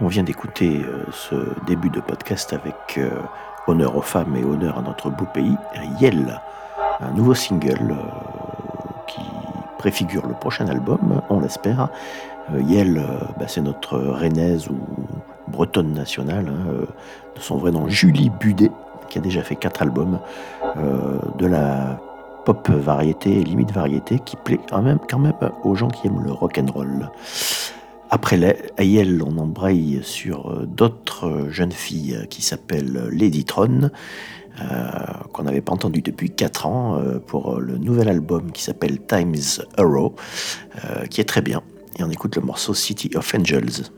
On vient d'écouter euh, ce début de podcast avec euh, Honneur aux femmes et honneur à notre beau pays, Riel, un nouveau single euh, qui préfigure le prochain album, on l'espère. Yel, bah, c'est notre rennaise ou bretonne nationale, hein, de son vrai nom Julie Budet, qui a déjà fait quatre albums, de la pop variété, et limite variété, qui plaît quand même, quand même aux gens qui aiment le rock and roll. Après elle, on embraye sur euh, d'autres euh, jeunes filles qui s'appellent Lady Tron, euh, qu'on n'avait pas entendu depuis 4 ans pour le nouvel album qui s'appelle Times Arrow, qui est très bien. Et on écoute le morceau City of Angels.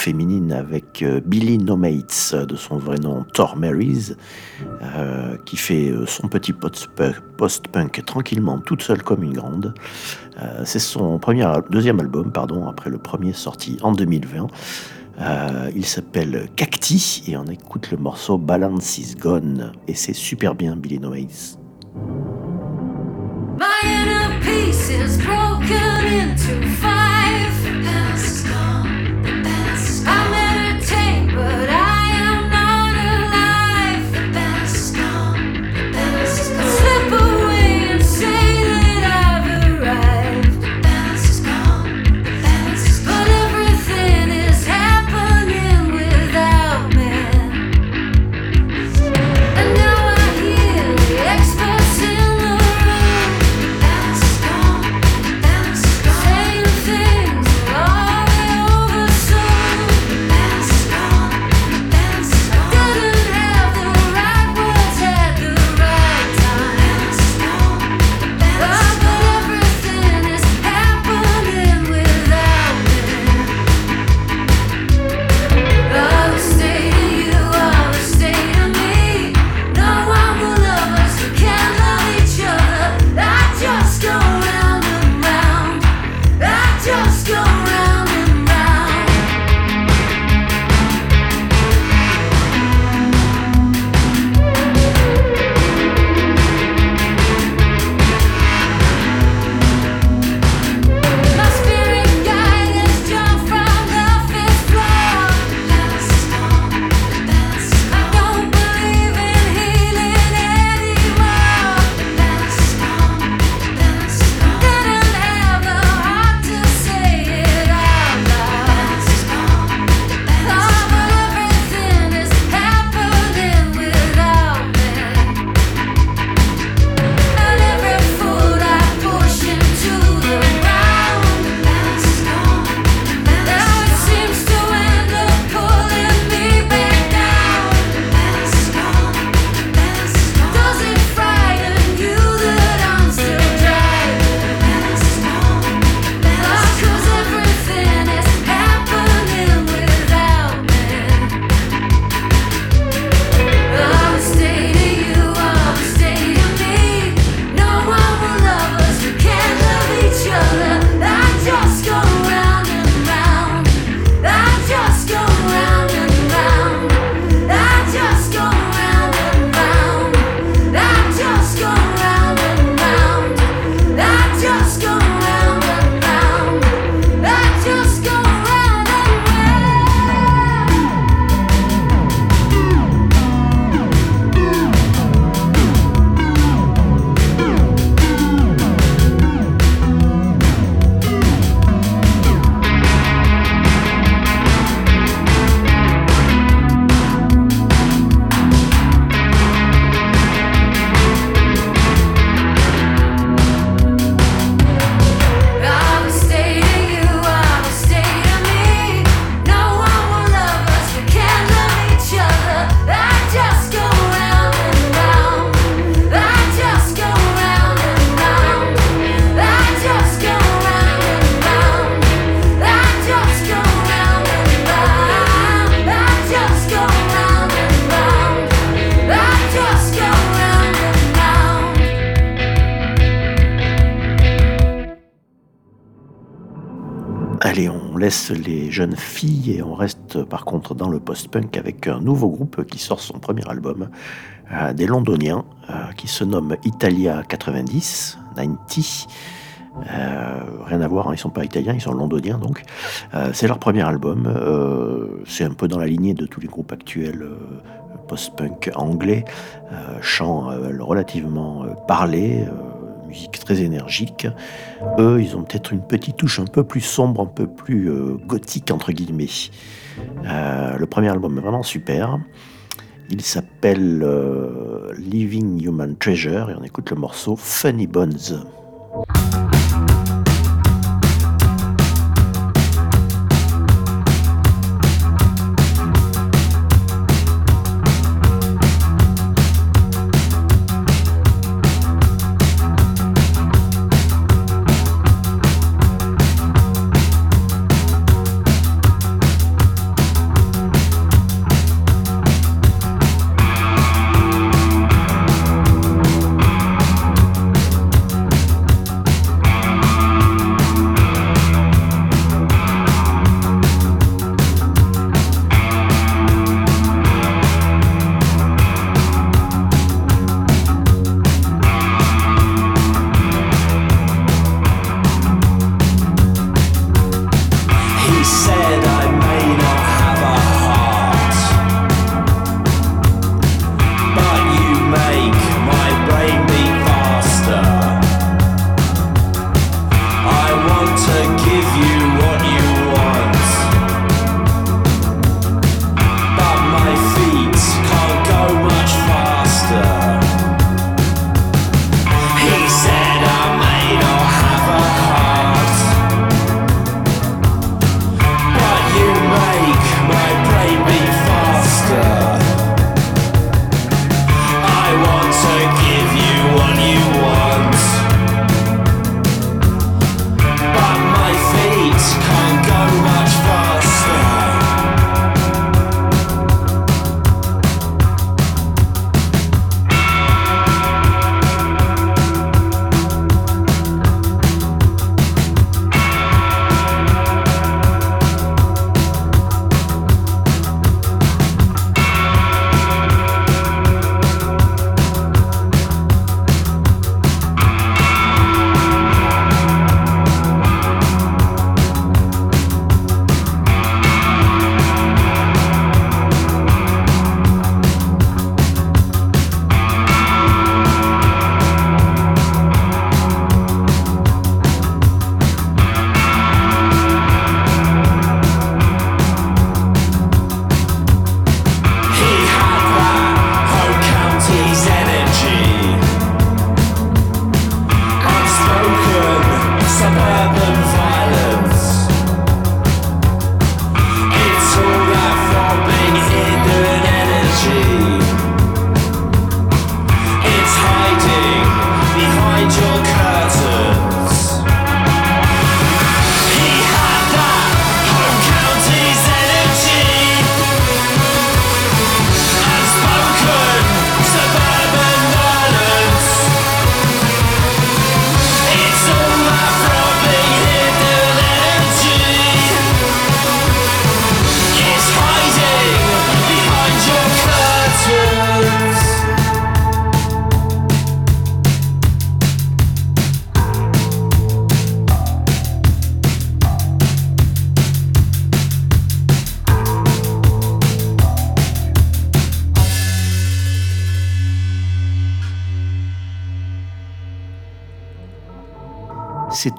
Féminine avec euh, Billy Nomates, de son vrai nom Thor Marys, euh, qui fait euh, son petit post-punk tranquillement, toute seule comme une grande. Euh, c'est son premier, deuxième album, pardon, après le premier sorti en 2020. Euh, il s'appelle Cacti et on écoute le morceau Balance is Gone et c'est super bien Billy Nomates. Jeunes filles et on reste par contre dans le post-punk avec un nouveau groupe qui sort son premier album, euh, des londoniens, euh, qui se nomme Italia 90, 90. Euh, rien à voir, hein, ils sont pas italiens, ils sont londoniens donc. C'est leur premier album. c'est un peu dans la lignée de tous les groupes actuels post-punk anglais, chant relativement parlé, très énergique. Eux, ils ont peut-être une petite touche un peu plus sombre, un peu plus euh, gothique entre guillemets. Euh, le premier album est vraiment super. Il s'appelle euh, Living Human Treasure et on écoute le morceau Funny Bones.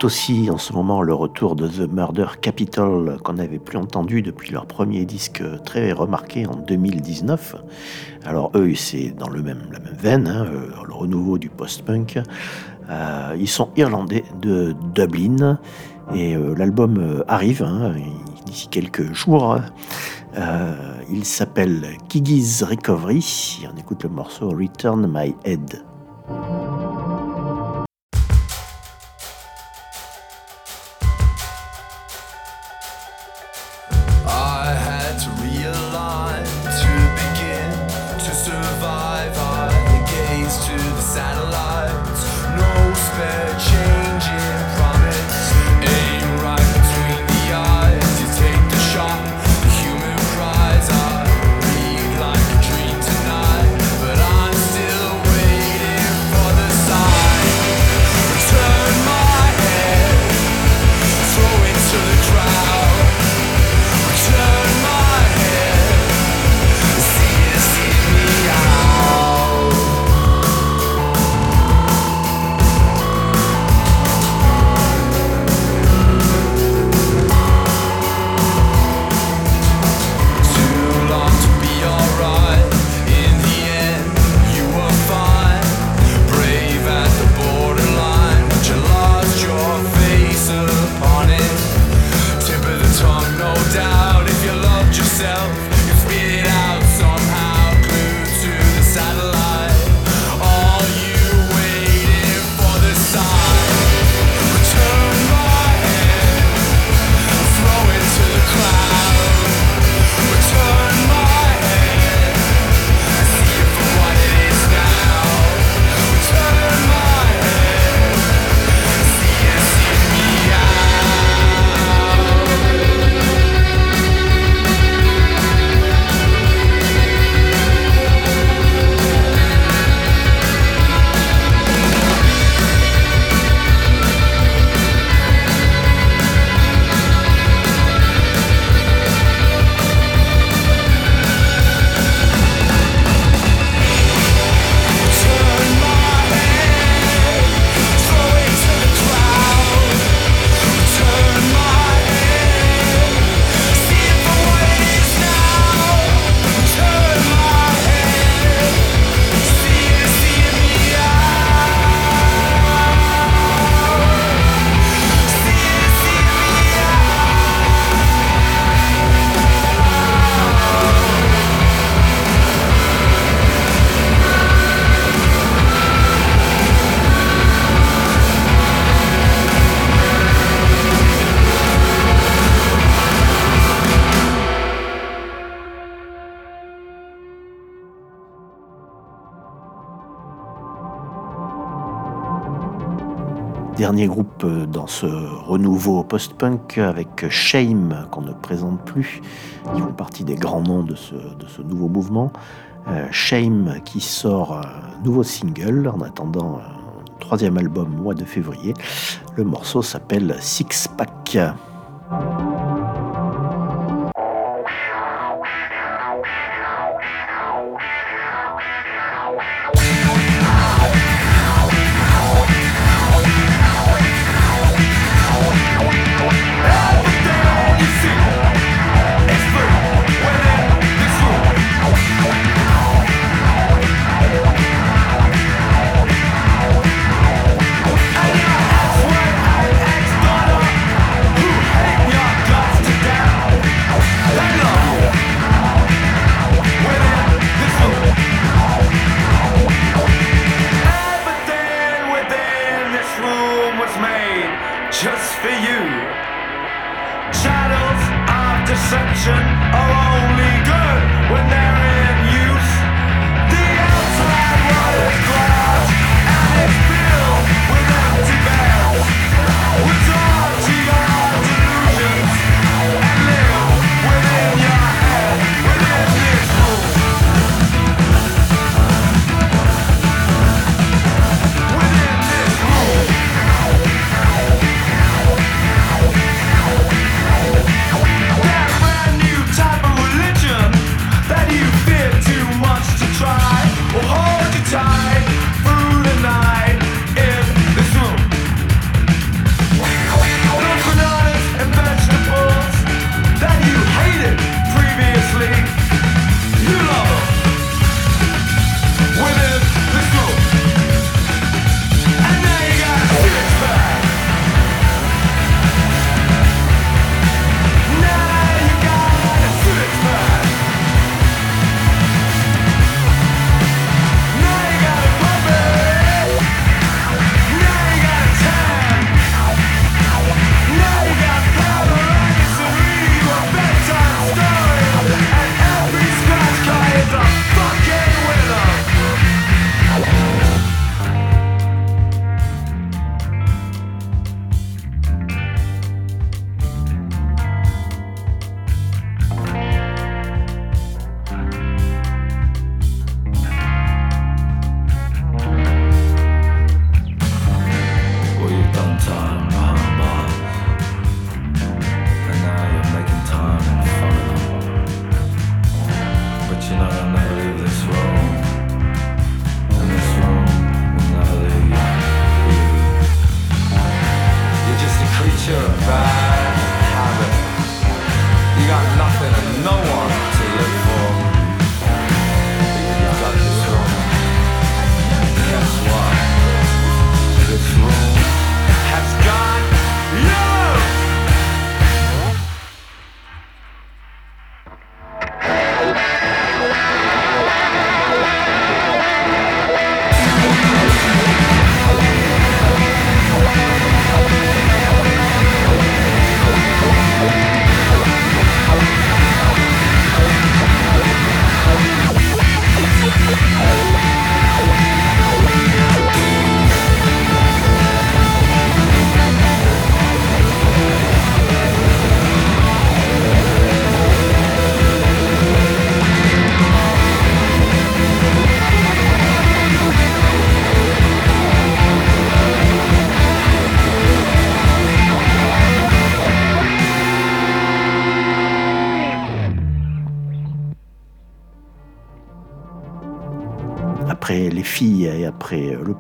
Aussi en ce moment le retour de The Murder Capital qu'on n'avait plus entendu depuis leur premier disque très remarqué en 2019. Alors eux, c'est dans le même, la même veine, hein, euh, le renouveau du post-punk. Euh, ils sont irlandais de Dublin et euh, l'album arrive hein, d'ici quelques jours. Il s'appelle Kigi's Recovery. On écoute le morceau Return My Head. Dernier groupe euh, dans ce renouveau post-punk avec Shame, qu'on ne présente plus, qui font partie des grands noms de ce, nouveau mouvement. Euh, Shame qui sort un nouveau single en attendant un troisième album au mois de février. Le morceau s'appelle Six Pack.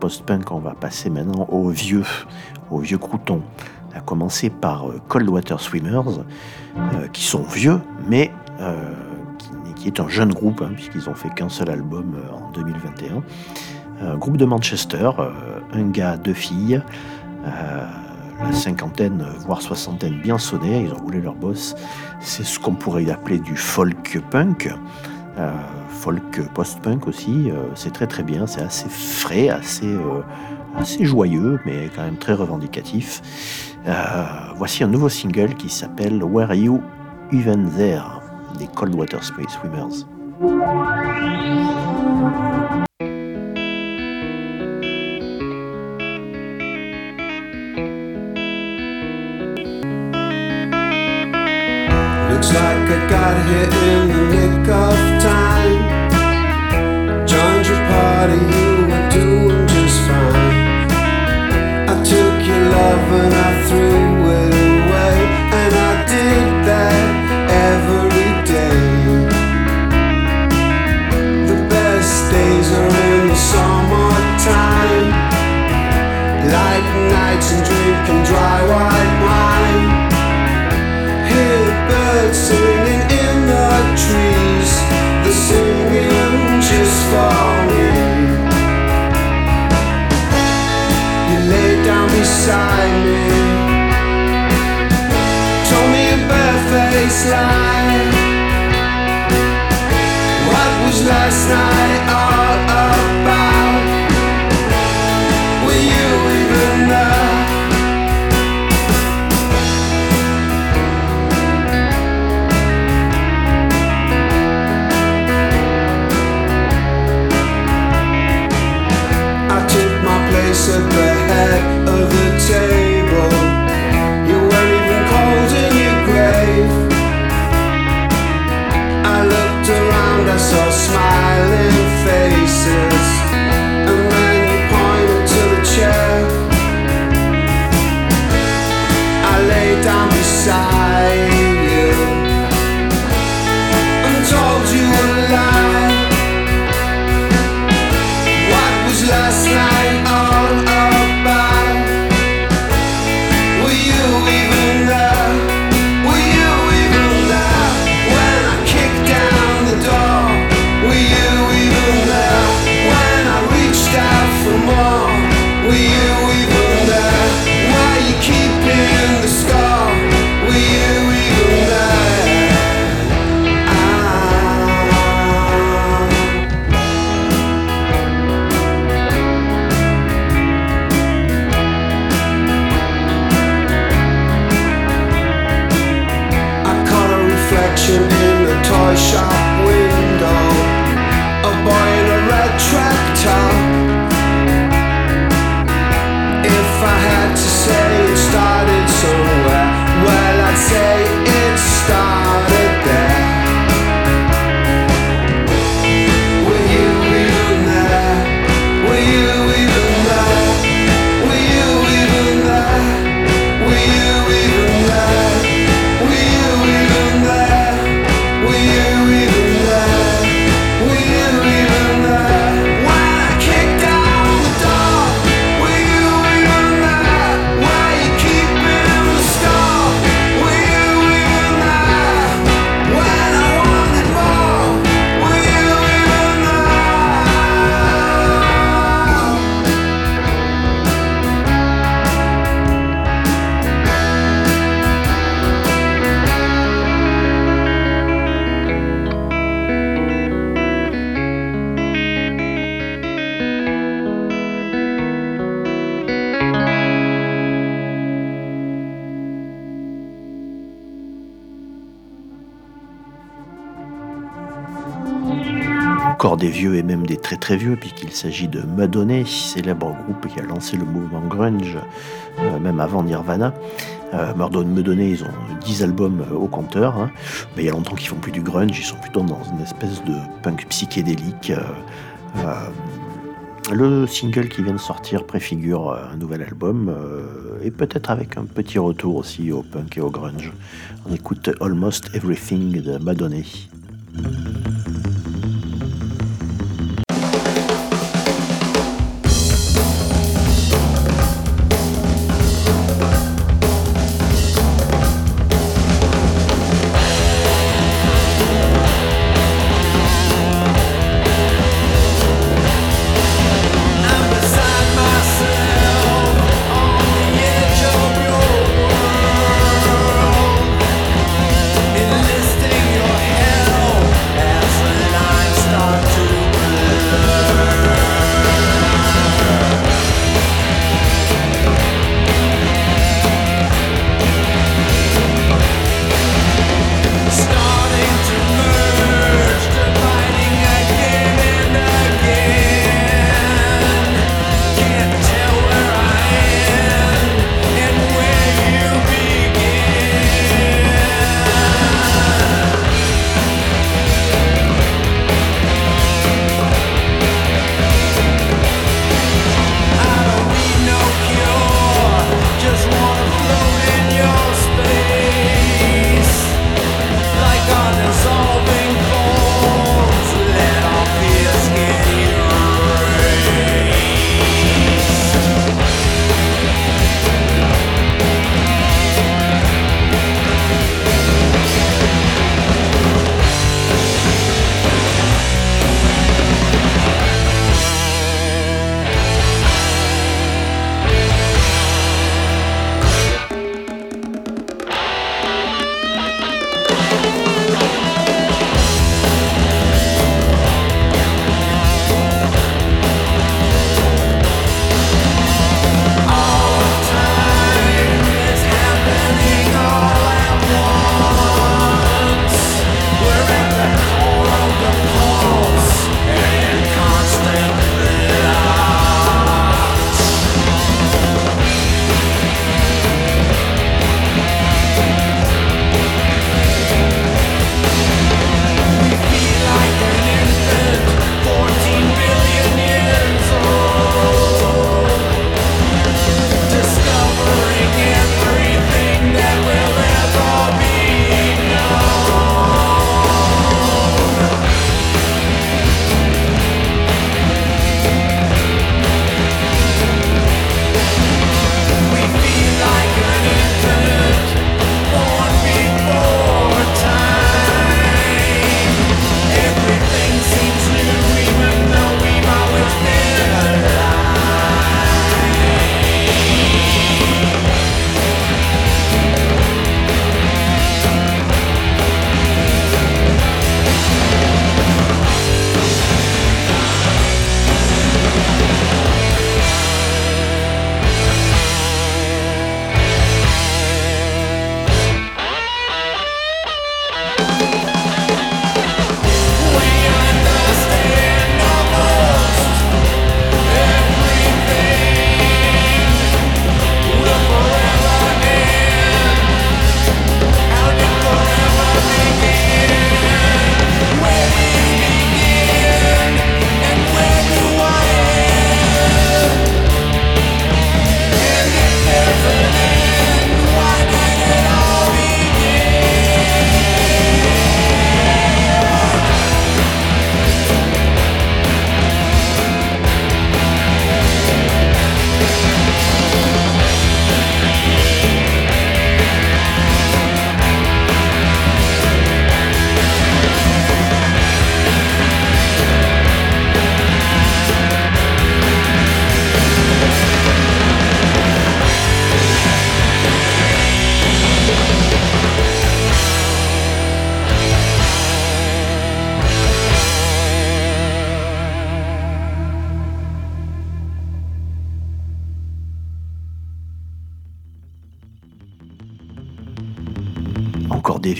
Post-punk, on va passer maintenant aux vieux, aux vieux croutons. À commencer par euh, Cold Water Swimmers, euh, qui sont vieux, mais euh, qui, qui est un jeune groupe, hein, puisqu'ils ont fait qu'un seul album en 2021. Un groupe de Manchester, un gars, deux filles, la cinquantaine, voire soixantaine bien sonnée, ils ont roulé leur boss. C'est ce qu'on pourrait appeler du folk punk, folk post-punk aussi. euh, c'est très très bien, c'est assez frais, assez, euh, assez joyeux, mais quand même très revendicatif. Euh, voici un nouveau single qui s'appelle Where Are You Even There des Cold Water Space Swimmers. Looks like I got here in the nick of time. Joined your party, you were doing just fine. I took your love and I just for me. You lay down beside me. Told me a bare-faced lie. What was last night all des vieux et même des très très vieux, puisqu'il s'agit de Madonna, célèbre groupe qui a lancé le mouvement grunge, euh, même avant Nirvana. Euh, Madonna, ils ont 10 albums euh, au compteur, hein. mais il y a longtemps qu'ils font plus du grunge, ils sont plutôt dans une espèce de punk psychédélique. euh, le single qui vient de sortir préfigure un nouvel album, et peut-être avec un petit retour aussi au punk et au grunge. On écoute Almost Everything de Madonna.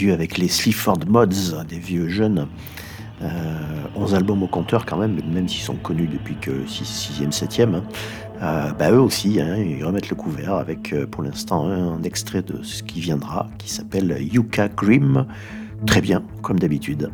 Avec les Sleaford Mods, des vieux jeunes. Euh, 11 albums au compteur quand même, même s'ils sont connus depuis que 6e, 7e. hein. Euh, bah, eux aussi, hein, ils remettent le couvert avec euh, pour l'instant un extrait de ce qui viendra, qui s'appelle Yuka Grim. Très bien, comme d'habitude.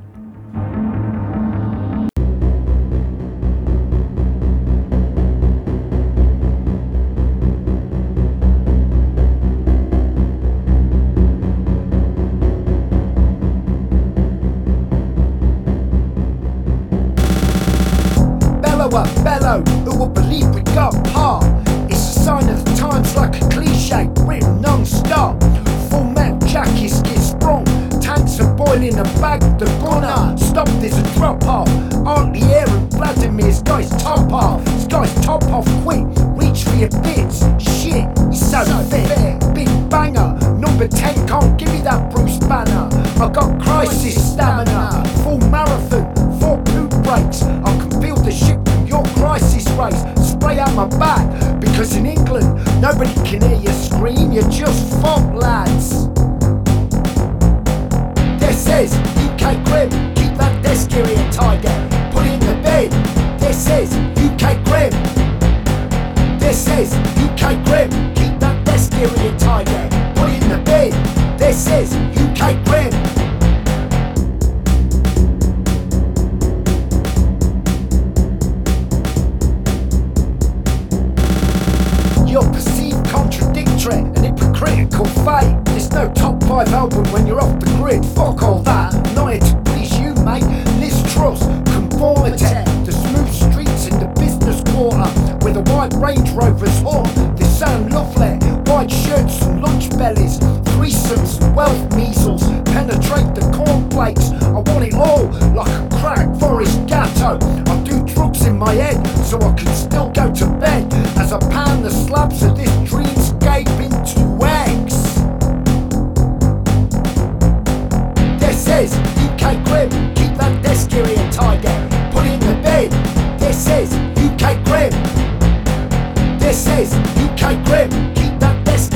The gunner. Stop, there's a drop off. Aren't the air and Vladimir's guy's top off. This guy's top off quick, reach for your bits. Shit, he's so, fit. Big banger, number 10 can't give me that Bruce Banner. I got crisis stamina, full marathon, four poop breaks. I can feel the shit from your crisis race. Spray out my back, because in England, nobody can hear you scream, you're just fop lads. Is UK Grim, keep that desk area tiger, put it in the bed. This is UK Grim.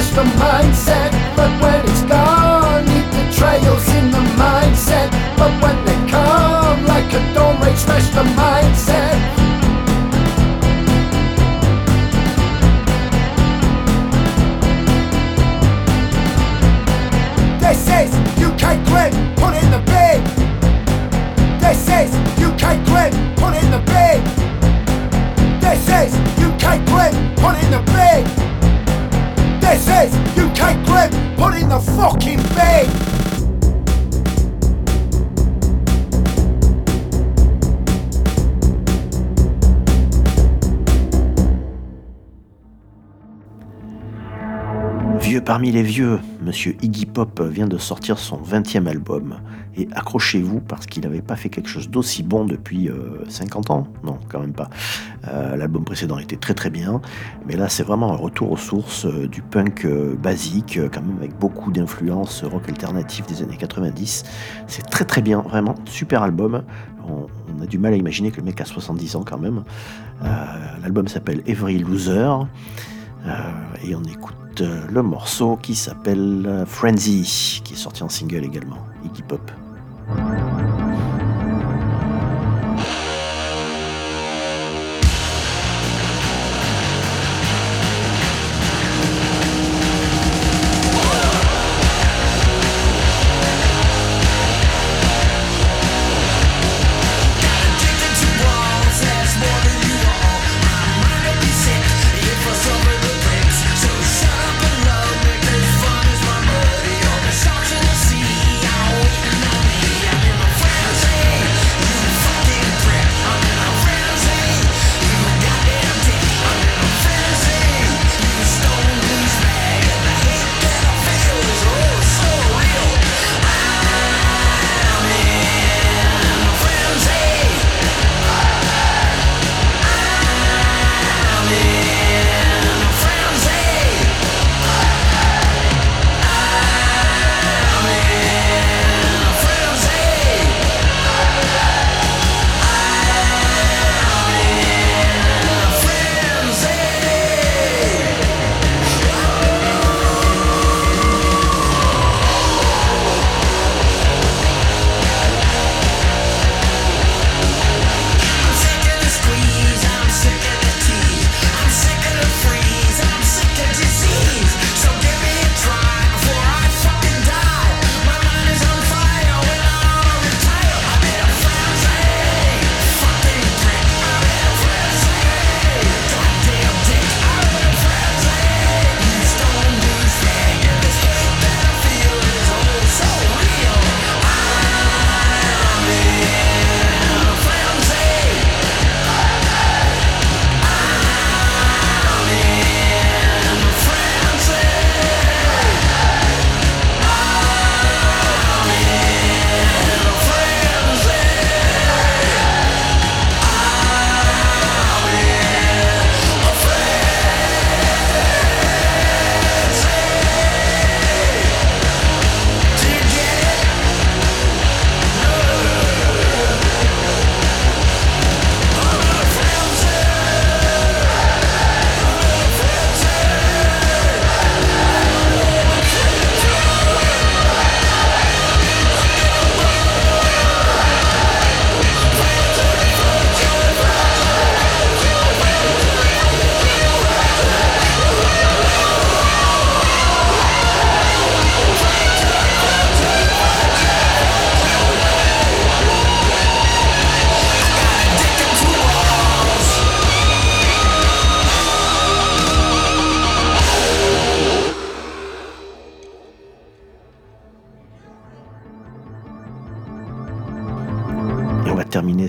smash the mindset. But when it's gone, leave the trails in the mindset. But when they come, like a door break, smash the mindset. This is UK Grit, put it in the bin. This is UK Grit, put it in the bin. This is UK Grit, put it in the bin. This is UK Grit, put in the fucking bin. Parmi les vieux, Monsieur Iggy Pop vient de sortir son 20e album. Et accrochez-vous parce qu'il n'avait pas fait quelque chose d'aussi bon depuis euh, 50 ans. Non, quand même pas. Euh, L'album précédent était très très bien. Mais là, c'est vraiment un retour aux sources euh, du punk euh, basique, euh, quand même avec beaucoup d'influences rock alternatif des années 90. C'est très très bien, vraiment. Super album. On, a du mal à imaginer que le mec a 70 ans quand même. Euh, L'album s'appelle Every Loser. Euh, et on écoute euh, le morceau qui s'appelle euh, Frenzy, qui est sorti en single également, Iggy Pop.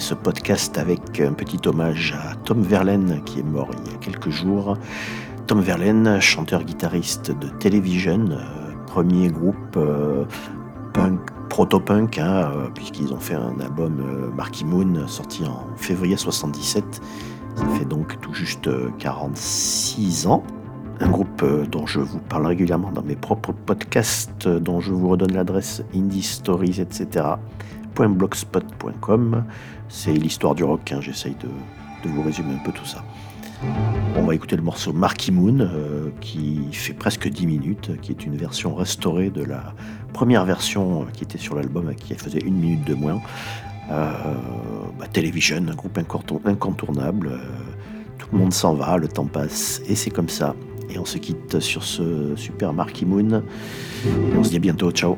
Ce podcast avec un petit hommage à Tom Verlaine qui est mort il y a quelques jours. Tom Verlaine, chanteur-guitariste de Television, euh, premier groupe euh, punk, proto-punk, hein, euh, puisqu'ils ont fait un album euh, Marky Moon sorti en février 77. Ça fait donc tout juste euh, 46 ans. Un groupe dont je vous parle régulièrement dans mes propres podcasts, dont je vous redonne l'adresse Indie Stories, etc. C'est l'histoire du rock, hein, j'essaye de, vous résumer un peu tout ça. On va écouter le morceau Marky Moon, euh, qui fait presque 10 minutes, qui est une version restaurée de la première version euh, qui était sur l'album, qui faisait une minute de moins. Euh, bah, Television, un groupe incontour- incontournable. euh, tout le monde s'en va, le temps passe, et c'est comme ça. Et on se quitte sur ce super Marky Moon. On se dit à bientôt, ciao